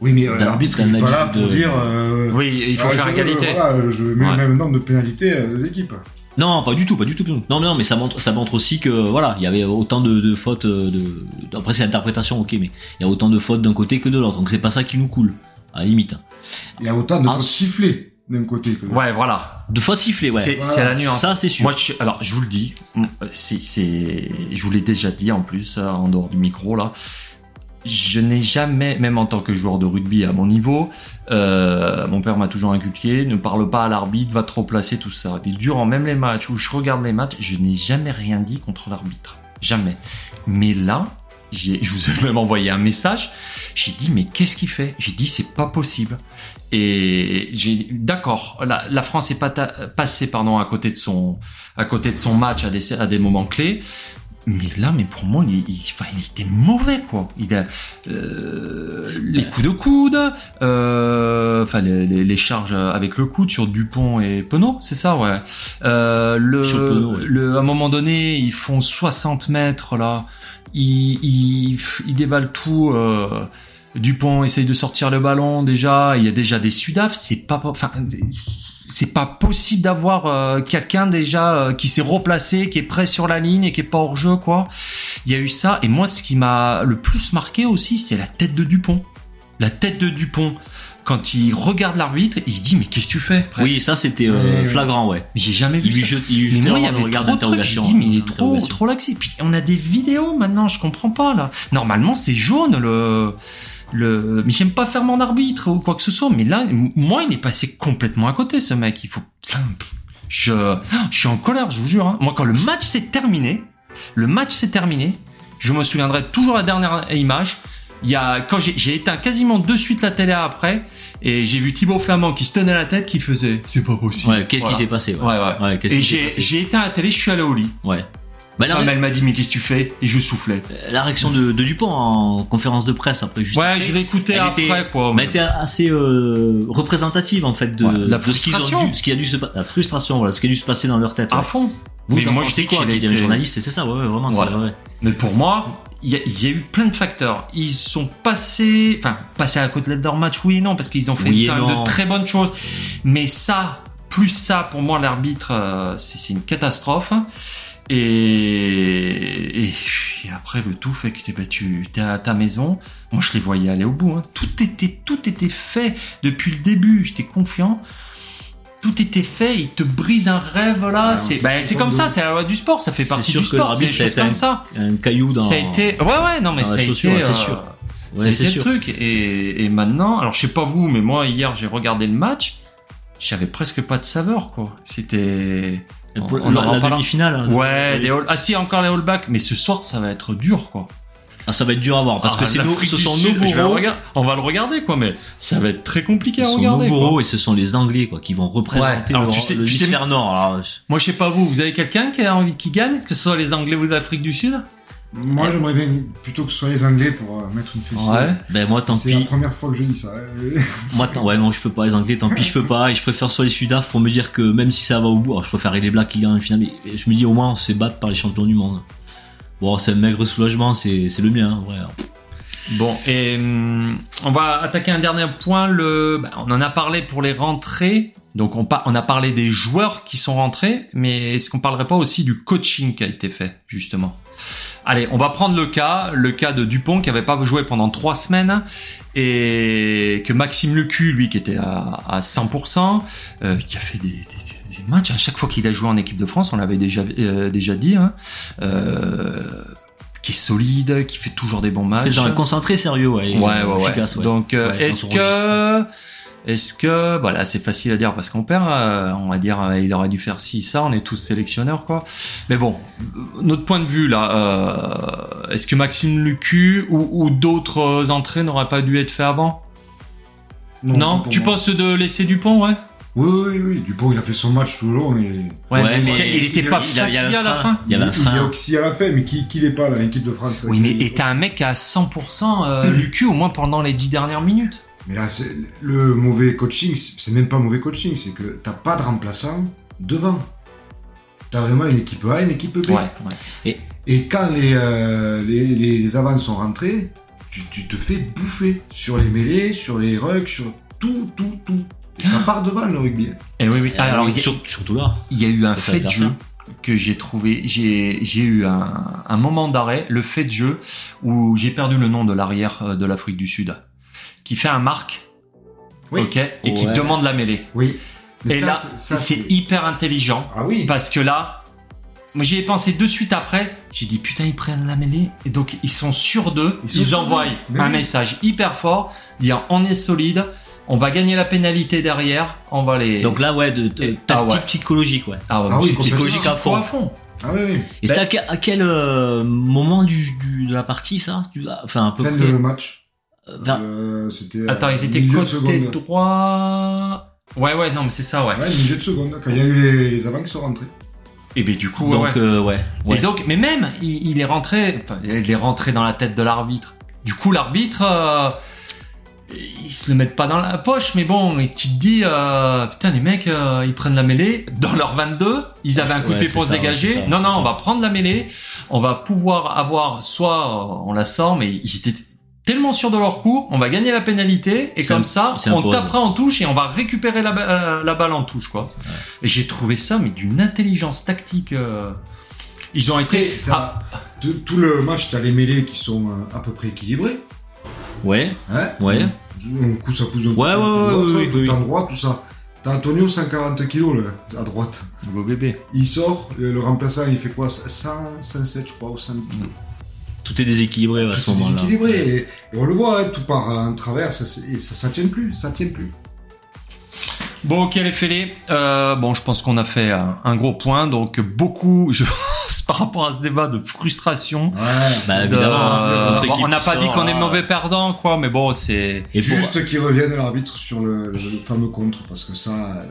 Oui, mais euh, l'arbitre il est pas là d'analyse pour de- dire. euh, Oui, il faut ah, faire égalité. Voilà, je mets Ouais. le même nombre de pénalités euh, aux équipes. Non, pas du tout, pas du tout. Non, non, mais ça montre, ça montre aussi que voilà, il y avait autant de, de fautes. euh, De, après, c'est l'interprétation, ok, mais il y a autant de fautes d'un côté que de l'autre. Donc c'est pas ça qui nous coule, à la limite. Il y a autant de Ah, fautes sifflées d'un côté que de l'autre. Ouais, voilà. De fautes sifflées, ouais. C'est Voilà. c'est la nuance. Ça, c'est sûr. Moi, je, alors, je vous le dis, c'est, je vous l'ai déjà dit en plus, en dehors du micro là. Je n'ai jamais, même en tant que joueur de rugby à mon niveau, euh, mon père m'a toujours inculqué, ne parle pas à l'arbitre, va trop placer tout ça. Et durant même les matchs où je regarde les matchs, je n'ai jamais rien dit contre l'arbitre. Jamais. Mais là, je vous ai même envoyé un message. J'ai dit, mais qu'est-ce qu'il fait? J'ai dit, c'est pas possible. Et j'ai, d'accord, la, France est pas ta- passée, pardon, à côté de son, à côté de son match à des, à des moments clés. Mais là, mais pour moi, il, il, enfin, il était mauvais, quoi. Il a euh, les coups de coude, euh, enfin les, les, les charges avec le coude sur Dupont et Penaud, c'est ça, ouais. Euh, le, Sur Penaud, ouais. le, à un moment donné, ils font 60 mètres là, ils, ils, ils dévalent tout. Euh, Dupont essaye de sortir le ballon déjà, il y a déjà des Sudaf, c'est pas, enfin, c'est pas possible d'avoir euh, quelqu'un déjà euh, qui s'est replacé, qui est prêt sur la ligne et qui est pas hors jeu quoi. Il y a eu ça et moi ce qui m'a le plus marqué aussi c'est la tête de Dupont. La tête de Dupont quand il regarde l'arbitre, il se dit mais qu'est-ce que tu fais presque. Oui, ça c'était euh, flagrant, ouais. J'ai jamais vu Il lui ça. jette, il lui Mais moi, il y avait regard d'interrogation. dit, mais il est trop, trop laxiste. Puis on a des vidéos maintenant, je comprends pas là. Normalement, c'est jaune le, le. Mais j'aime pas faire mon arbitre ou quoi que ce soit. Mais là, moi, il est passé complètement à côté, ce mec. Il faut. Je, je suis en colère, je vous jure. hein. Moi, quand le match s'est terminé, le match s'est terminé. Je me souviendrai toujours la dernière image. Il y a quand j'ai j'ai éteint quasiment de suite la télé après et j'ai vu Thibaut Flamand qui se tenait la tête qui faisait c'est pas possible. Ouais, qu'est-ce Voilà. qui s'est passé Ouais, ouais. Ouais, qu'est-ce Et qui s'est j'ai passé? j'ai éteint la télé, je suis allé au lit. Ouais. Bah, La la, femme, elle m'a dit, mais qu'est-ce que tu fais? Et je soufflais. la réaction de, de Dupont en conférence de presse après juste Ouais, je l'ai écouté après, était- quoi. mais elle était assez euh, représentative en fait de, Ouais, la de ce qu'ils ont frustration. dû, ce qui a dû se la frustration, voilà, ce qui a dû se passer dans leur tête. à ouais. fond. Vous mais en moi, je sais quoi a Il y a été- les journalistes, c'est ça, ouais, vraiment. c'est Voilà. vrai. Mais pour moi, il y, a- il y a eu plein de facteurs. Ils sont passés, enfin, passés à côté de leur match, oui et non, parce qu'ils ont fait Oui de très bonnes choses. Mais ça, plus ça, pour moi, l'arbitre, euh, c'est une catastrophe. Et, et, après, le tout fait que t'es tu es à ta maison. Moi, je les voyais aller au bout. hein. Tout était, tout était fait depuis le début. J'étais confiant. Tout était fait. Ils te brisent un rêve là. Ouais, c'est on bah, c'est comme ça. C'est la loi du sport. Ça fait C'est partie sûr du que sport. C'est comme un- ça. Un caillou dans. Ça a été, ouais, ouais, non, mais ça a été, c'est euh, sûr. ça Ouais, c'est sûr. le truc. Et, et maintenant, alors je sais pas vous, mais moi hier j'ai regardé le match, j'avais presque pas de saveur, quoi. C'était, Pour on en la, la reparlera. demi-finale. hein. ouais, des all... ah si encore les all-back, mais ce soir ça va être dur, quoi. Ah, ça va être dur à voir parce Ah, que c'est nos, ce sont nos bourreaux. regarder. On va le regarder, quoi, mais ça va être très compliqué Ce à sont regarder. nos quoi. bourreaux et ce sont les Anglais quoi qui vont représenter Ouais. Alors, le, tu sais- le tu sais- nord. Alors, Moi je sais pas vous, vous avez quelqu'un qui a envie qu'il gagne, que ce soit les Anglais ou l'Afrique du Sud? Moi, j'aimerais bien plutôt que ce soit les Anglais pour euh, mettre une fessée. ben moi tant C'est la pis. première fois que je dis ça. hein. Moi tant ouais non je peux pas les Anglais tant pis je peux pas et je préfère soit les Sudaf pour me dire que même si ça va au bout alors je préférerais les Blacks qui gagnent le final mais je me dis au moins on se fait battre par les champions du monde. Bon c'est un maigre soulagement c'est c'est le mien hein, ouais. Bon, et hum, on va attaquer un dernier point. Le, bah, on en a parlé pour les rentrées. Donc on, pa- on a parlé des joueurs qui sont rentrés, mais est-ce qu'on parlerait pas aussi du coaching qui a été fait justement? Allez, on va prendre le cas, le cas de Dupont qui avait pas joué pendant trois semaines et que Maxime Lecu, lui, qui était à, à 100%, euh, qui a fait des, des- des matchs à chaque fois qu'il a joué en équipe de France, on l'avait déjà euh, déjà dit, hein, euh, qui est solide, qui fait toujours des bons matchs. Concentré sérieux ouais. Ouais, efficace, ouais. Donc, Ouais, est-ce que Est-ce que, voilà, c'est facile à dire parce qu'on perd, euh, on va dire, euh, il aurait dû faire ci, ça, on est tous sélectionneurs, quoi. Mais bon, euh, notre point de vue, là, euh, est-ce que Maxime Lucu ou, ou d'autres entrées n'auraient pas dû être fait avant? Non, Tu moi. penses de laisser Dupont, ouais? Oui, oui, oui. Dupont, il a fait son match tout le long. Et... Ouais, mais est-ce mais qu'il était pas il a- il a fatigué un à la fin Il y Il, il est frein. oxy à la fin, mais qui, qui l'est pas, l'équipe de France Oui, mais et t'as un mec à 100% euh, *clears throat* Lucu au moins pendant les 10 dernières minutes. Mais là, c'est- le mauvais coaching, c'est même pas mauvais coaching, c'est que t'as pas de remplaçant devant. T'as vraiment une équipe A, une équipe B. ouais. Et quand les, euh, les, les, avants sont rentrés, tu, tu te fais bouffer sur les mêlées, sur les rugs, sur tout, tout, tout. Et ça part devant le rugby. Et oui, oui. Ah, Alors, il y a- sur- surtout là. Il y a eu un fait de jeu que j'ai trouvé, j'ai j'ai eu un, un moment d'arrêt, le fait de jeu où j'ai perdu le nom de l'arrière euh, de l'Afrique du Sud, qui fait un marque, Oui. ok, et qui demande la mêlée. Oui. Mais et ça, là, c'est- ça, c'est hyper intelligent Ah oui. parce que là, moi j'y ai pensé de suite après. J'ai dit putain ils prennent la mêlée et donc ils sont sûrs d'eux. Ils envoient un oui. message hyper fort, dire on est solide, on va gagner la pénalité derrière, on va les. Donc là, ouais, de, tactique ah ouais. psychologique, ouais. ah, ouais, Ah oui, psychologique à fond. à fond. Ah oui, oui. Et c'était à, quel- à quel euh, moment du, du- de la partie, ça Enfin, à peu Fin près. de match. Euh, vers- Euh, c'était. Attends, ils étaient côté droit. Ouais, ouais, non, mais c'est ça, ouais. Ouais, milieu de seconde. Quand il y a eu les, les avants qui sont rentrés. Et ben du coup, ouais, donc, ouais. euh, ouais. ouais. Et donc, mais même, il, il est rentré, enfin, il est rentré dans la tête de l'arbitre. Du coup, l'arbitre, euh, ils se le mettent pas dans la poche, mais bon, et tu te dis, euh, putain, les mecs, euh, ils prennent la mêlée dans leur 22, ils avaient un coup de Ouais, pied pour se dégager. non, non, ça. on va prendre la mêlée, on va pouvoir avoir, soit on la sort, mais ils étaient tellement sûrs de leur coup, on va gagner la pénalité, et comme ça, on tapera en touche et on va récupérer la, ba- euh, la balle en touche, quoi. Et j'ai trouvé ça, mais d'une intelligence tactique. euh, Ils ont été. Tout le match, t'as les mêlés qui sont euh, à peu près équilibrés. Ouais. Hein Ouais. Un coup, ça pousse un coup. Ouais, ouais, coup ouais, oui, tout oui, en oui. droit, tout ça. T'as Antonio, 140 kilos, là, à droite. Beau bébé. Il sort, le, le remplaçant, il fait quoi? 100, 107, je crois, ou 110 kilos. Tout est déséquilibré à ce Tout est moment-là. déséquilibré. Et, et on le voit, hein, tout part en travers, ça, et ça, ça tient plus, ça tient plus. Bon, ok les fêlés. Euh, bon, je pense qu'on a fait un, un gros point, donc beaucoup, *laughs* je pense, par rapport à ce débat de frustration. Ouais. Bah, de- hein, bon, on n'a pas dit qu'on est euh, mauvais perdant, quoi, mais bon, c'est. Pour, Juste qu'il revienne l'arbitre sur le, le- le fameux contre, parce que ça, euh,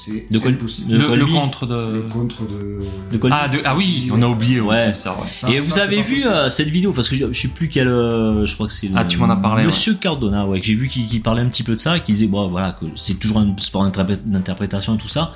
c'est De quoi- impossible. de Le, contre Le de. contre de... de Colby. Ah, de- ah oui, on a oublié Ouais. aussi ça, ouais. Ça- Et ça, vous avez vu possible. euh, cette vidéo parce que je, je sais plus quel, euh, je crois que c'est Ah, tu m'en as parlé, Monsieur Cardona, ouais, que j'ai vu qui, qui parlait un petit peu de ça, qui disait bon voilà que c'est toujours un sport d'interpré- d'interprétation et tout ça,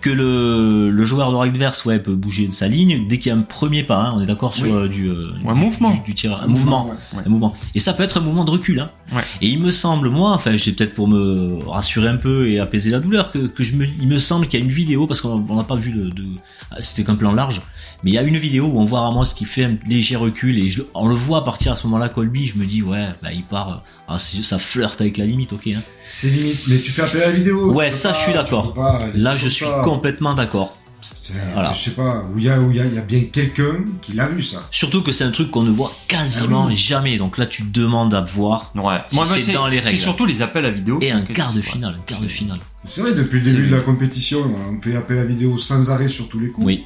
que le, le joueur de adverse ouais peut bouger de sa ligne dès qu'il y a un premier pas, hein, on est d'accord sur Oui. euh, du, euh, Un du- mouvement. du, du tir, un mouvement, ouais. un mouvement. Et ça peut être un mouvement de recul. Hein. Ouais. Et il me semble, moi, enfin, c'est peut-être pour me rassurer un peu et apaiser la douleur, que, que je me, il me semble qu'il y a une vidéo parce qu'on on n'a pas vu de, de ah, c'était qu'un plan large, mais il y a une vidéo où on voit Ramos qui fait un léger recul et je, on le voit partir à ce moment-là, Colby. Je me dis ouais, bah il part, euh, ah, c'est- ça flirte avec la limite, ok. Hein. C'est limite, mais tu fais appel à la vidéo. Ouais, ça, pas- je suis d'accord. Là, je suis ça. complètement d'accord. C'est- Voilà. Je sais pas, où il y a, où il y y a bien quelqu'un qui l'a vu, ça. Surtout que c'est un truc qu'on ne voit quasiment Ah oui. jamais. Donc là, tu demandes à voir. Ouais. Si Moi, c'est dans les c'est règles. surtout les appels à vidéo. Et un quart de finale, un quart de finale. C'est vrai, depuis le C'est- début de la compétition, on fait appel à la vidéo sans arrêt sur tous les coups. Oui.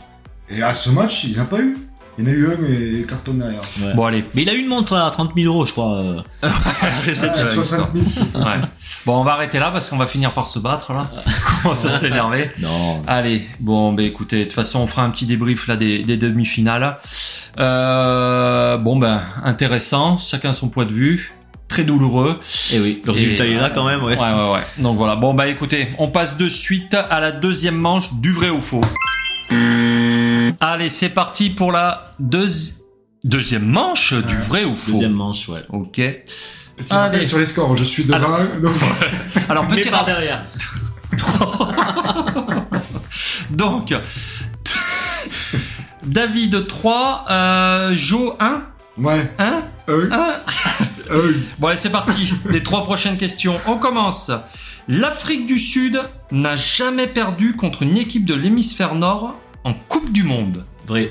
Et à ce match, il n'y en a pas eu. Il y en a eu un, mais carton derrière. Ouais. Bon, allez. Mais il a eu une montre à 30 000 euros, je crois. euh. Ah, 60 000, c'est- Ouais. Bon, on va arrêter là parce qu'on va finir par se battre là. Ça commence à s'énerver. Non. Allez, bon, ben écoutez, de toute façon, on fera un petit débrief là des, des demi-finales. Euh, bon, ben intéressant, chacun son point de vue, très douloureux. Et oui, le résultat est là quand même, ouais. Ouais, ouais, ouais. Donc voilà. Bon, bah écoutez, on passe de suite à la deuxième manche du vrai ou faux. Allez, c'est parti pour la deuxi- deuxième manche du vrai ou faux. Deuxième manche, ouais. Ok. Petit Allez. sur les scores, je suis devant. donc- *laughs* Alors petit par rappel. derrière. *laughs* Donc, *laughs* David 3, euh, Jo 1, Ouais. 1, Euh, 1. euh, Bon, allez, c'est parti. Les trois prochaines questions. On commence. L'Afrique du Sud n'a jamais perdu contre une équipe de l'hémisphère nord en Coupe du Monde. Vrai.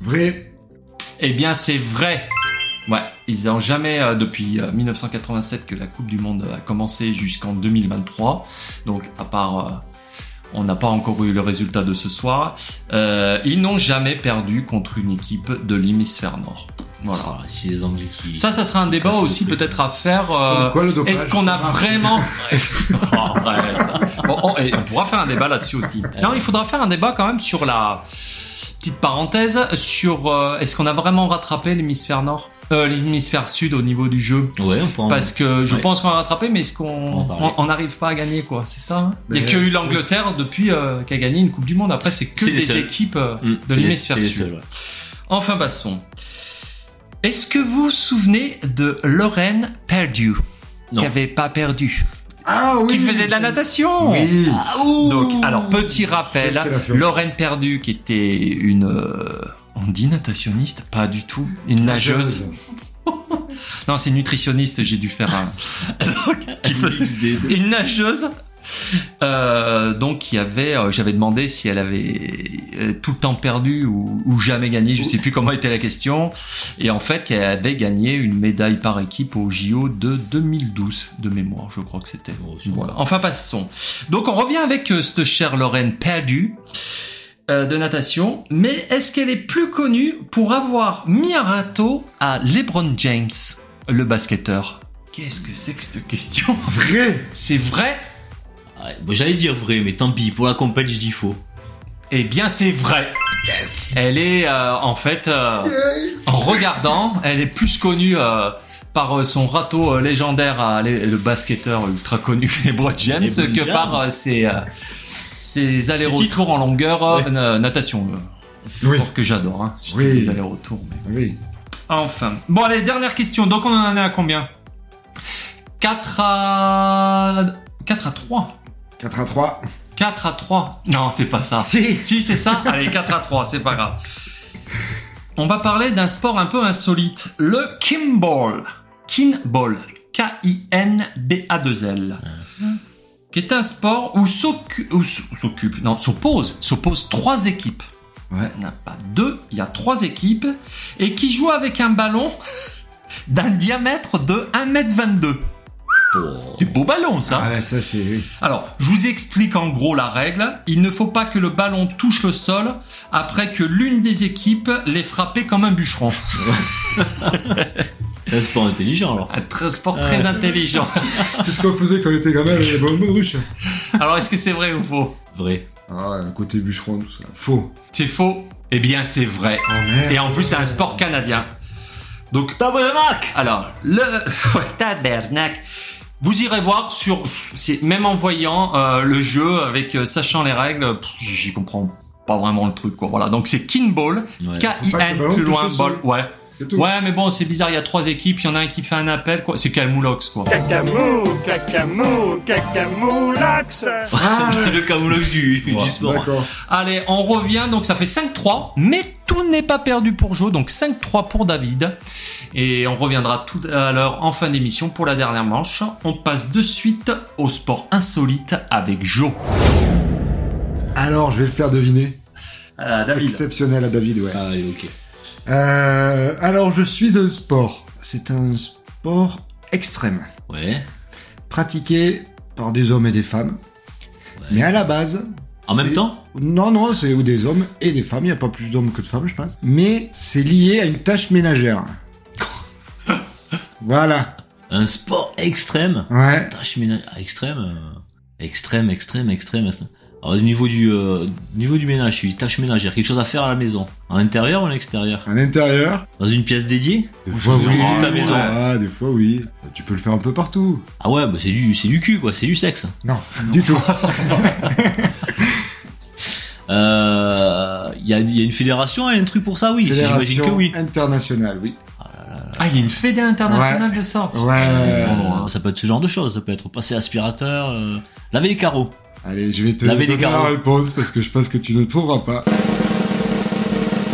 vrai. Eh bien, c'est vrai. Ouais, ils n'ont jamais, euh, depuis euh, 1987 que la Coupe du Monde a commencé jusqu'en 2023, donc à part, euh, on n'a pas encore eu le résultat de ce soir, euh, ils n'ont jamais perdu contre une équipe de l'hémisphère nord. Voilà. Ah, si les Anglais qui. Ça, ça sera un débat aussi peut-être à faire. euh, Est-ce qu'on a vraiment *laughs* Oh. Bon, on, et on pourra faire un débat là-dessus aussi. Non, il faudra faire un débat quand même sur la petite parenthèse sur euh, est-ce qu'on a vraiment rattrapé l'hémisphère nord, euh, l'hémisphère sud au niveau du jeu? Ouais, on peut en... Parce que je Ouais. pense qu'on a rattrapé, mais est-ce On qu'on on- n'arrive pas à gagner quoi? C'est ça hein? Il y a que eu l'Angleterre depuis euh, qui a gagné une Coupe du Monde. Après, c'est que des seuls. équipes euh, Mm, de l'hémisphère sud. seuls, ouais. Enfin, passons. Est-ce que vous vous souvenez de Lorraine Perdue Non. Qui avait pas perdu Ah oui Qui faisait de la natation Oui. Donc, alors, petit rappel, Lorraine Perdue, qui était une... euh, on dit natationniste Pas du tout. Une nageuse. *laughs* Non, c'est nutritionniste, j'ai dû faire un... *laughs* une nageuse euh, donc avait euh, j'avais demandé si elle avait euh, tout le temps perdu ou, ou jamais gagné. Je sais plus comment était la question. Et en fait qu'elle avait gagné une médaille par équipe au JO de 2012 de mémoire. Je crois que c'était. Oh, voilà. enfin passons. Donc on revient avec euh, cette chère Lorraine perdue euh, de natation, mais est-ce qu'elle est plus connue pour avoir mis un râteau à LeBron James, le basketteur? Qu'est-ce que c'est que cette question? Vrai. C'est vrai J'allais dire vrai, mais tant pis. Pour la compète, je dis faux. Eh bien, c'est vrai. Elle est euh, en fait, euh, en regardant, elle est plus connue euh, par son râteau légendaire à le basketteur ultra connu *laughs* LeBron James LeBron que James. par ses, ses allers-retours en longueur Ouais. natation. Oui. sport que j'adore. Hein. Oui. Les allers-retours. mais- Oui. Enfin. Bon, allez, dernière question. Donc, on en est à combien? 4 à... 4 à 3 4 à 3. 4 à 3 Non, c'est pas ça. Si. Si, c'est ça. Allez, 4 à 3, c'est pas grave. On va parler d'un sport un peu insolite. Le kinball. Kinball. K-I-N-B-A-2-L. Qui est un sport où s'occupe, non, s'oppose, s'oppose trois équipes. Ouais. Il n'y en a pas deux, il y a trois équipes. Et qui jouent avec un ballon *laughs* d'un diamètre de 1m22. Oh. Du beau ballon, ça. Ah ouais, ça c'est. oui. Alors, je vous explique en gros la règle. Il ne faut pas que le ballon touche le sol après que l'une des équipes l'ait frappé comme un bûcheron. *laughs* Un sport intelligent alors. Un très- sport très intelligent. *laughs* C'est ce qu'on faisait quand on était gamin avec les ballons de ruche. Alors, est-ce que c'est vrai ou faux? Vrai. Ah, un côté bûcheron, tout ça. Faux. C'est faux? Eh bien, c'est vrai. Oh merde. Et en plus, c'est un sport canadien. Donc, Tabernacle alors, le *laughs* tabernacle. Vous irez voir sur, c'est même en voyant euh, le jeu avec euh, sachant les règles, j'y comprends pas vraiment le truc quoi. Voilà, donc c'est kinball, Ouais. K-I-N plus loin ball. Ouais. Ouais, mais bon, c'est bizarre, il y a trois équipes, il y en a un qui fait un appel, quoi. C'est Calmoulox, quoi. Cacamou, cacamou, cacamoulax. Ah, *laughs* c'est le camouflage du, du Ouais, sport. D'accord. Allez, on revient, donc ça fait 5-3, mais tout n'est pas perdu pour Joe, donc 5-3 pour David. Et on reviendra tout à l'heure en fin d'émission pour la dernière manche. On passe de suite au sport insolite avec Joe. Alors, je vais le faire deviner. Euh, David. Exceptionnel à David, ouais. Ah, ok. Euh, alors, je suis un sport. C'est un sport extrême, Ouais. pratiqué par des hommes et des femmes. ouais. Mais à la base. En même temps Non, non, c'est ou des hommes et des femmes. Il n'y a pas plus d'hommes que de femmes, je pense. Mais c'est lié à une tâche ménagère. Voilà. Un sport extrême. Ouais. Tâche ménage ah, extrême. euh, Extrême, extrême, extrême, extrême. Alors, au niveau du, euh, niveau du ménage, je suis tâche ménagère. Quelque chose à faire à la maison. En intérieur ou en extérieur À l'intérieur. Dans une pièce dédiée? Des fois, oui. toute la maison? Ah, des fois, oui. Tu peux le faire un peu partout. Ah ouais, bah c'est du, c'est du cul, quoi. C'est du sexe. Non, du tout. *laughs* Euh, Il y, a, il y a une fédération, a un truc pour ça, oui. J'imagine que Fédération oui. internationale, oui. Ah, il y a une fédé internationale de ça. Ouais. Bon, ça peut être ce genre de choses. Ça peut être passer aspirateur, euh, laver les carreaux. Allez, je vais te Laver donner la carreaux. réponse parce que je pense que tu ne trouveras pas.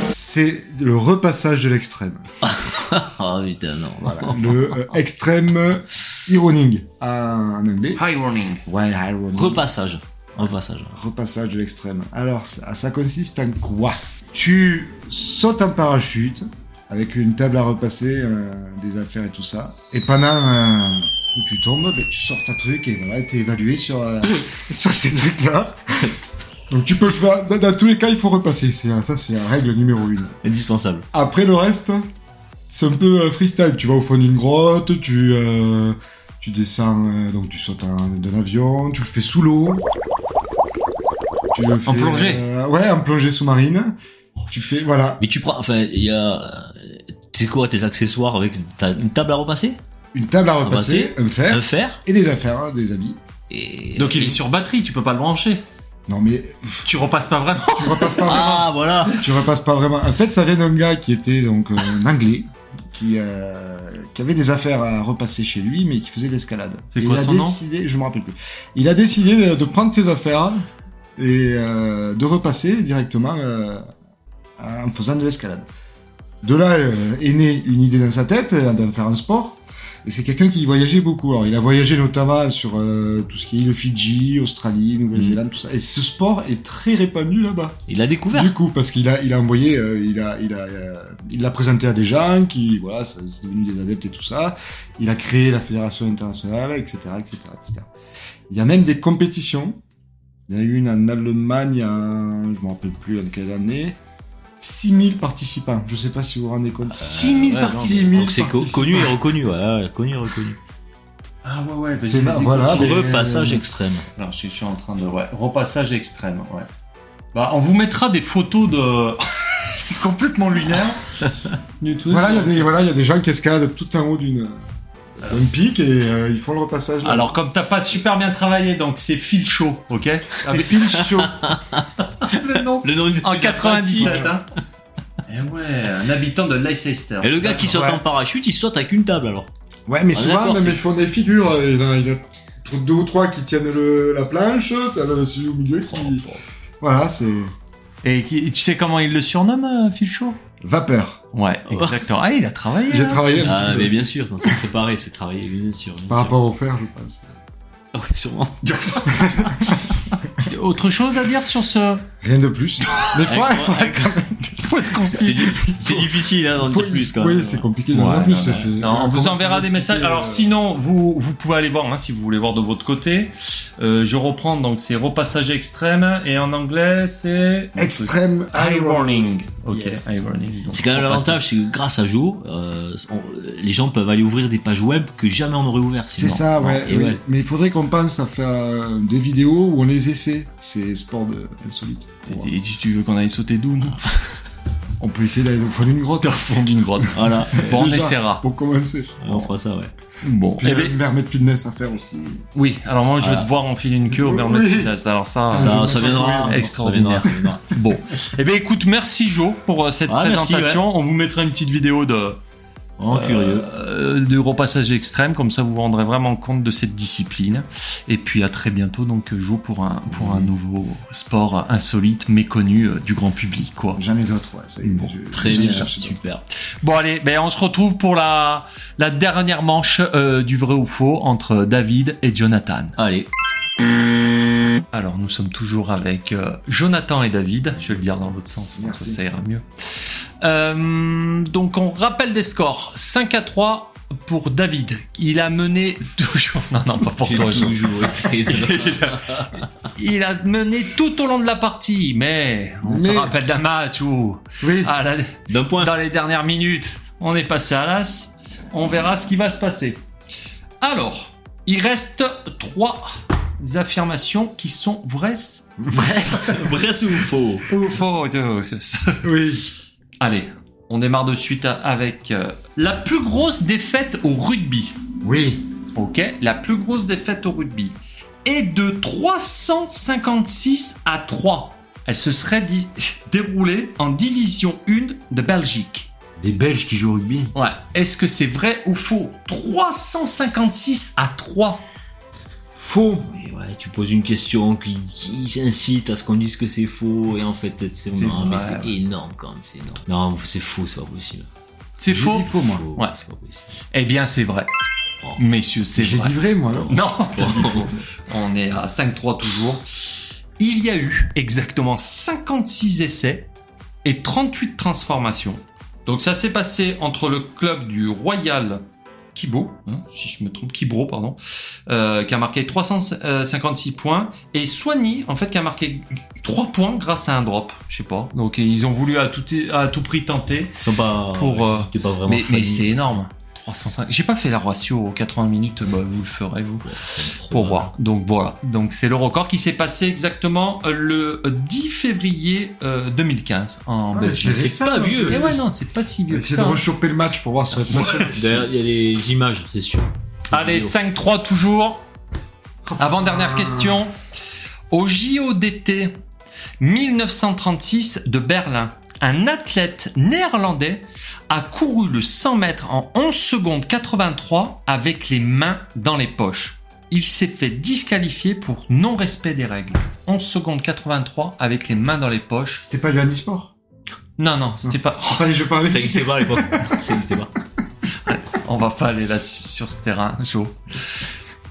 C'est le repassage de l'extrême. Ah *laughs* putain, non. Voilà. le euh, extrême ironing en anglais. High warning. Ouais, ironing. Repassage. Repassage. Repassage de l'extrême. Alors, ça, ça consiste en quoi? Tu sautes en parachute avec une table à repasser, euh, des affaires et tout ça. Et pendant où tu tombes, ben, tu sors ta truc et voilà, t'es évalué sur, euh, *laughs* sur ces trucs-là. Donc tu peux le faire. Dans, dans tous les cas, il faut repasser. C'est ça, c'est la règle numéro une. Indispensable. Après le reste, c'est un peu euh, freestyle. Tu vas au fond d'une grotte, tu euh, tu descends, euh, donc tu sautes un- d'un avion, tu le fais sous l'eau. Tu le fais, plongée euh, Ouais, en plongée sous-marine. Tu fais voilà Mais tu prends, enfin, il y a, c'est quoi tes accessoires avec, t'as une table à repasser, une table à repasser, un fer un fer, et des affaires, hein, des habits. et Donc il est sur batterie, tu peux pas le brancher. Non mais Tu repasses pas vraiment. *laughs* tu repasses pas vraiment. Ah voilà. Tu repasses pas vraiment. En fait, ça vient d'un gars qui était donc euh, un anglais, qui, euh, qui avait des affaires à repasser chez lui, mais qui faisait de l'escalade. C'est quoi il a son nom? décidé, Je me rappelle plus. Il a décidé de, de prendre ses affaires et euh, de repasser directement euh, en faisant de l'escalade. De là euh, est née une idée dans sa tête euh, d'en faire un sport. Et c'est quelqu'un qui voyageait beaucoup. Alors, il a voyagé notamment sur euh, tout ce qui est le Fidji, Australie, Nouvelle-Zélande, tout ça. Et ce sport est très répandu là-bas. Il l'a découvert. Du coup, parce qu'il a, il a envoyé, euh, il a, il a, euh, il l'a présenté à des gens qui, voilà, c'est devenu des adeptes et tout ça. Il a créé la fédération internationale, etc., etc., etc. Il y a même des compétitions. Il y en a eu une en Allemagne, en, je me rappelle plus en quelle année. 6000 participants. Je sais pas si vous vous rendez compte. 6000 Ouais, parties. non, Donc c'est co- participants. connu et reconnu, voilà, connu et reconnu. Ah ouais ouais. bah, C'est ai voilà. Repassage extrême. Alors je suis, je suis en train de ouais repassage extrême ouais. Bah on vous mettra des photos de. *laughs* c'est complètement lunaire. *laughs* du tout. Voilà, il y a des, voilà, il y a des gens qui escaladent tout en haut d'une, d'un pic et euh, ils font le repassage. là. Alors comme t'as pas super bien travaillé donc c'est Phil Show ok. c'est Phil Chaud. *laughs* le nom. Le nom du- En 97 pratique. hein. Et ouais un habitant de Leicester. Et le gars qui saute Ouais. en parachute, il saute avec une table alors. Ouais, mais Ah, souvent, même ils font des figures. euh, Il y en a, il y a deux ou trois qui tiennent le, la planche, t'as le celui au milieu qui. Voilà, c'est Et, qui- et tu sais comment il le surnomme euh, Phil Show vapeur. Ouais *laughs* exactement. Ah il a travaillé. J'ai hein. travaillé un Ah, petit peu. mais bien sûr, ça, c'est préparé, c'est travaillé, bien sûr. bien Par sûr. rapport au fer, je pense. Ouais, sûrement. *laughs* Autre chose à dire sur ce. Rien de plus. Faut avec- quand même. Faut être C'est concis. *laughs* c'est difficile hein, d'en dire plus quand même. Oui, c'est compliqué d'en Ouais, dire plus. ça, c'est- Non, on vous enverra des messages. Alors euh, sinon, vous, vous pouvez aller voir hein, si vous voulez voir de votre côté. Euh, je reprends donc c'est repassage extrême et en anglais c'est Extreme high warning. Ok, Yes. high warning. C'est quand même l'avantage, c'est que grâce à Joe, euh, on- les gens peuvent aller ouvrir des pages web que jamais on aurait ouvert C'est ça, ouais. Et oui. ouais. Mais il faudrait qu'on pense à faire euh, des vidéos où on les essaie, ces sports de insolites. Et- et tu- veux qu'on aille sauter d'où *laughs* On peut essayer d'aller au fond d'une grotte. *laughs* Au fond d'une grotte. Voilà, *laughs* Bon, on essaiera. Pour commencer. on fera ça, ouais. Bon. Puis Eh il y a Mermaid Fitness à faire aussi. oui. Alors moi, je vais Voilà. devoir enfiler une queue au Mermaid Oui. Fitness. Alors ça. Ça, je ça viendra. Extraordinaire. Ça viendra, ça viendra. Bon. Eh bien, écoute, merci Jo pour euh, cette Ah, merci, présentation. On vous mettra une petite vidéo de Oh, curieux. euh, du repassage extrême, comme ça vous vous rendrez vraiment compte de cette discipline. Et puis à très bientôt donc Jo pour un pour un nouveau sport insolite méconnu euh, du grand public quoi. J'en ai d'autres, ouais. Ça y est, Bon, je- Très bien, super. Bon allez, ben on se retrouve pour la la dernière manche euh, du vrai ou faux entre David et Jonathan. Allez, Alors nous sommes toujours avec euh, Jonathan et David. Je vais le dire dans l'autre sens, ça, ira mieux. Euh, donc on rappelle des scores 5 à 3 pour David. Il a mené toujours. Non non pas pour toi. Toujours été. *laughs* Il a mené tout au long de la partie, mais on se Mais- rappelle d'un match où Oui. à la- D'un point. dans les dernières minutes, on est passé à l'as. On verra ce qui va se passer. Alors, il reste trois affirmations qui sont vraies. Vraies *laughs* Vrai ou faux? Ou fausses. Oui. Allez, on démarre de suite avec euh, la plus grosse défaite au rugby. Oui. Ok, la plus grosse défaite au rugby est de 356 à 3. Elle se serait *laughs* déroulée en division 1 de Belgique. Des Belges qui jouent au rugby? Ouais, est-ce que c'est vrai ou faux? 356 à 3. Faux. Et tu poses une question qui, qui incite à ce qu'on dise que c'est faux et en fait c'est non, mais vrai, c'est énorme quand même, c'est énorme. Non, c'est faux, c'est pas possible. C'est J'ai faux dit faux, moi. Faux, Ouais. c'est pas possible. Eh bien, c'est vrai. Oh. Messieurs, c'est J'ai vrai. dit vrai, moi, alors. Non, *laughs* on est à 5-3 toujours. Il y a eu exactement 56 essais et 38 transformations. Donc ça s'est passé entre le club du Royal Kibo, hein, si je me trompe, Kibro, pardon, euh, qui a marqué 356 points, et Soigny, en fait, qui a marqué 3 points grâce à un drop. Je sais pas. Donc ils ont voulu à tout, à tout prix tenter. Ils sont pas. Pour, euh, c'était pas vraiment. Mais, c'est énorme. 305. J'ai pas fait la ratio aux 80 minutes, bah, vous le ferez vous pour voir. Donc voilà. Donc c'est le record qui s'est passé exactement euh, le 10 février euh, 2015 en Ouais, Belgique. c'est C'est pas vieux. Et ouais non, c'est pas si vieux que Essayez ça. de rechoper le match pour voir sur être national. D'ailleurs, il y a les images, c'est sûr. Allez, 5-3 toujours. Avant dernière question. Au JO d'été 1936 de Berlin, un athlète néerlandais a couru le 100 mètres en 11 secondes 83 avec les mains dans les poches. Il s'est fait disqualifier pour non-respect des règles. 11 secondes 83 avec les mains dans les poches. C'était pas du handisport? Non, non, c'était pas... C'était pas les jeux Ça paralympiques. n'existait pas à l'époque. Ça n'existait pas. On va pas aller là-dessus sur ce terrain, Joe.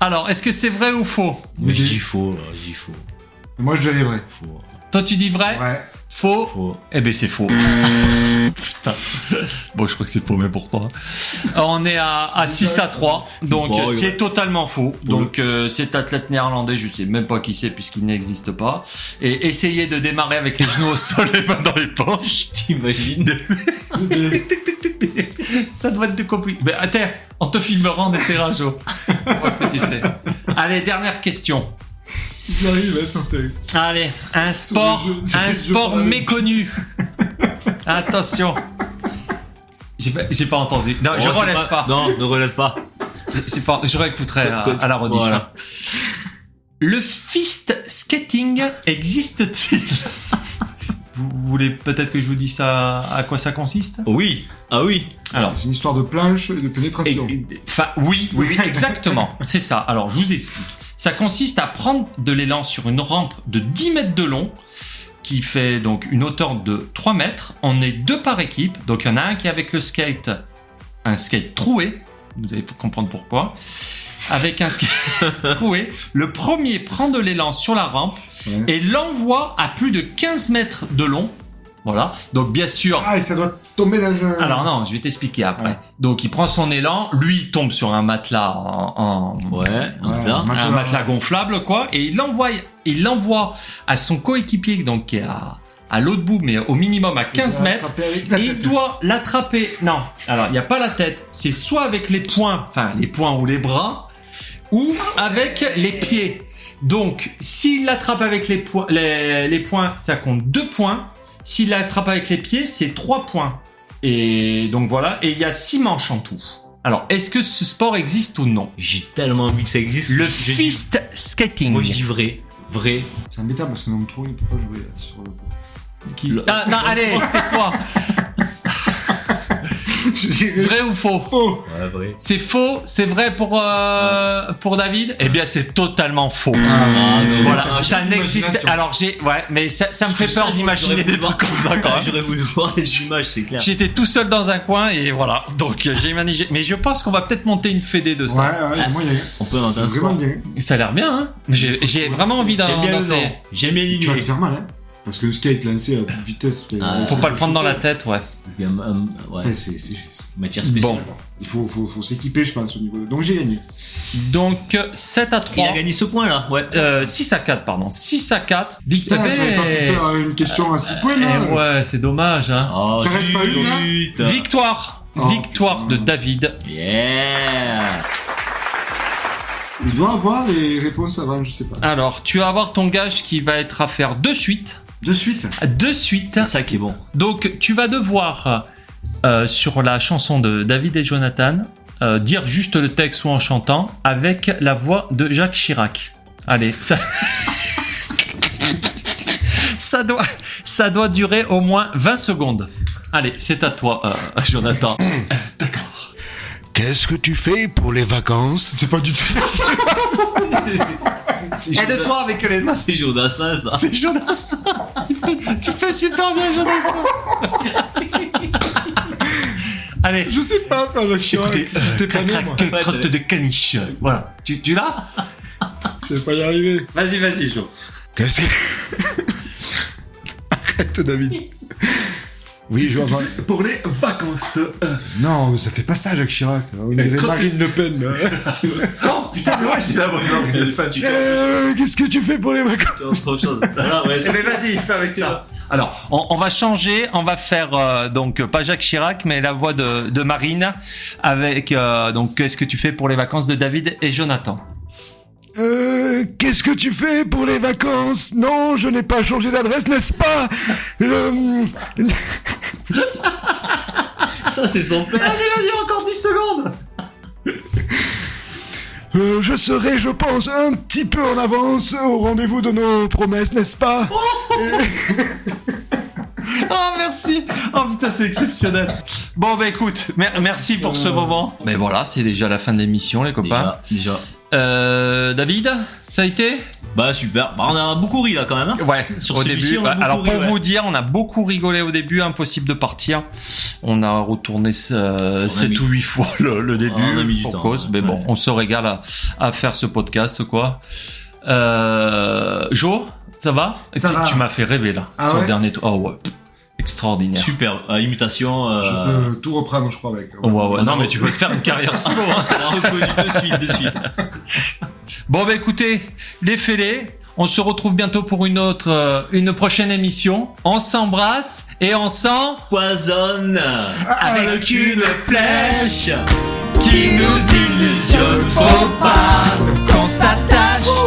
Alors, est-ce que c'est vrai ou faux? Mais dis faux, dis faux. Moi, je dirais vrai. Faux. Toi, tu dis vrai? Ouais. Faux Faux. Eh ben c'est faux. *laughs* Putain. Bon, je crois que c'est faux, mais pour toi. Alors, on est à, à 6 à 3, donc Bon, c'est ouais. totalement faux. Donc euh, cet athlète néerlandais, je sais même pas qui c'est puisqu'il n'existe pas. Et essayez de démarrer avec les genoux au sol et les mains dans les poches. *laughs* T'imagines *laughs* Ça doit être compliqué. Mais attends, on te filmera, on essaiera, Joe. On voit ce que tu fais. Allez, dernière question. J'arrive à son texte. Allez, un sport, un sport méconnu. *laughs* Attention. J'ai pas, j'ai pas entendu. Non, je Oh, c'est relève pas. Non, ne relève pas. C'est pas. Je réécouterai à, la rediff. voilà. Le fist skating existe-t-il? *laughs* Vous voulez peut-être que je vous dise ça, à quoi ça consiste? Oui. Ah oui. Alors, C'est une histoire de planche et de pénétration. Et- et- Enfin, oui, oui, oui, *laughs* exactement. C'est ça. Alors, je vous explique. Ça consiste à prendre de l'élan sur une rampe de 10 mètres de long, qui fait donc une hauteur de 3 mètres. On est deux par équipe. Donc, il y en a un qui est avec le skate, un skate troué. Vous allez comprendre pourquoi. Avec un skate *laughs* troué, le premier prend de l'élan sur la rampe et l'envoie à plus de 15 mètres de long. Voilà. Donc, bien sûr, Ah, et ça doit tomber dans un... alors non, je vais t'expliquer après. Ouais. Donc il prend son élan, lui il tombe sur un matelas en, en- Ouais. Matelas. un matelas gonflable quoi, et il l'envoie, il l'envoie à son coéquipier donc qui est à, à l'autre bout mais au minimum à 15 Il doit mètres. Et il doit l'attraper. Non, alors il n'y a pas la tête. C'est soit avec les poings, enfin les poings ou les bras, ou avec les pieds. Donc, s'il l'attrape avec les, poings, les, les poings, ça compte deux points. S'il l'attrape avec les pieds, c'est trois points. Et donc voilà, et il y a six manches en tout. Alors, est-ce que ce sport existe ou non? J'ai tellement envie que ça existe. Le Je dis- fist skating. Moi, je dis vrai. Vrai. C'est embêtant parce que mon trou, il peut pas jouer là, sur le... Qui- Ah, non, allez, tais-toi. *laughs* *laughs* Vrai ou faux? Ouais. C'est faux, c'est vrai pour euh, pour David? Eh bien, c'est totalement faux. Ah, mais Voilà, ça n'existe. Alors j'ai, ouais, mais ça, ça me fait peur d'imaginer des trucs comme ça quand même. J'aurais voulu voir les images, c'est clair. J'étais tout seul dans un coin et voilà. Donc euh, j'ai imaginé. Mais je pense qu'on va peut-être monter une fédé de Ouais, ça. ouais, il y a moyen. On peut bien. Ça a l'air bien. Hein j'ai, vraiment envie d'en J'aime bien bien Tu vas l'idée. te faire mal, hein. Parce que le skate lancé à toute vitesse... Ah, Faut pas le prendre dans la tête, ouais. Il Ouais, Ouais, c'est... matière spéciale. Bon. Il faut, faut, faut s'équiper, je pense, au niveau... Donc j'ai gagné. Donc euh, 7 à Il 3. a gagné ce point là, ouais. Euh, 6 à 4, pardon. 6 à 4. Putain, Victoire. t'avais pas pu faire une question à 6 points, là Eh ouais, c'est dommage, hein. Oh, Ça reste pas une, là zut. Victoire. Oh, Victoire de putain. David. Yeah. Il doit avoir les réponses avant, je sais pas. Alors, tu vas avoir ton gage qui va être à faire de suite. De suite. De suite. C'est ça qui est bon. Donc, tu vas devoir, euh, sur la chanson de David et Jonathan, euh, dire juste le texte ou en chantant avec la voix de Jacques Chirac. Allez, ça. *laughs* ça, doit, ça doit durer au moins 20 secondes. Allez, c'est à toi, euh, Jonathan. *coughs* Qu'est-ce que tu fais pour les vacances? C'est pas du tout... *laughs* Aide-toi avec les mains. C'est Jodassin ça. C'est fait- tu fais super bien, Jonathan. *laughs* Allez. Je sais pas faire le Chirac. Écoutez, J'étais pas né, moi. crotte de caniche. Voilà. Tu, tu l'as *laughs* Je vais pas y arriver. Vas-y, vas-y, Jo. Qu'est-ce que... *laughs* Arrête, David. Oui, je vois. *laughs* Pour les vacances. euh. Non, mais ça fait pas ça, Jacques Chirac. On dirait quand Marine Le Pen. Oh putain, mais ouais, j'ai la. Non, tout. Euh, Qu'est-ce que tu fais pour les vacances C'est autre chose. Voilà, ouais, ça- Eh ben, vas-y, fais avec ça. Alors, on, on va changer, on va faire euh, donc pas Jacques Chirac, mais la voix de, de Marine avec euh, donc qu'est-ce que tu fais pour les vacances de David et Jonathan? Euh, qu'est-ce que tu fais pour les vacances? Non, je n'ai pas changé d'adresse, n'est-ce pas? Le- *laughs* ça, c'est son père. Vas-y, vas-y, encore 10 secondes. Euh, je serai, je pense, un petit peu en avance au rendez-vous de nos promesses, n'est-ce pas? *laughs* Oh merci Oh putain c'est exceptionnel Bon bah écoute, mer- merci pour ce moment. Mais voilà, c'est déjà la fin de l'émission les copains. Déjà, déjà. Euh, David, ça a été? Bah super. Bah, on a beaucoup ri là quand même. hein. Ouais, Sur au début. on a bah, alors pour rigolé. vous dire, on a beaucoup rigolé au début, impossible de partir. On a retourné euh, a 7 mis- ou 8 fois *laughs* le, le début On a mis du pour temps, cause, ouais. mais bon, Ouais. on se régale à, à faire ce podcast quoi. Euh, Jo, ça va? Ça Tu, va. tu m'as fait rêver là Ah sur le dernier tour. Oh ouais, extraordinaire. Super. Euh, imitation. Euh... Je peux tout reprendre, je crois, avec. Ouais, ouais, non, non. mais tu peux te faire une carrière solo. Hein. *laughs* de suite, de suite. *laughs* Bon, bah écoutez, les fêlés, on se retrouve bientôt pour une autre, euh, une prochaine émission. On s'embrasse et on s'en Poisonne avec une flèche qui nous illusionne. Faut pas qu'on s'attache.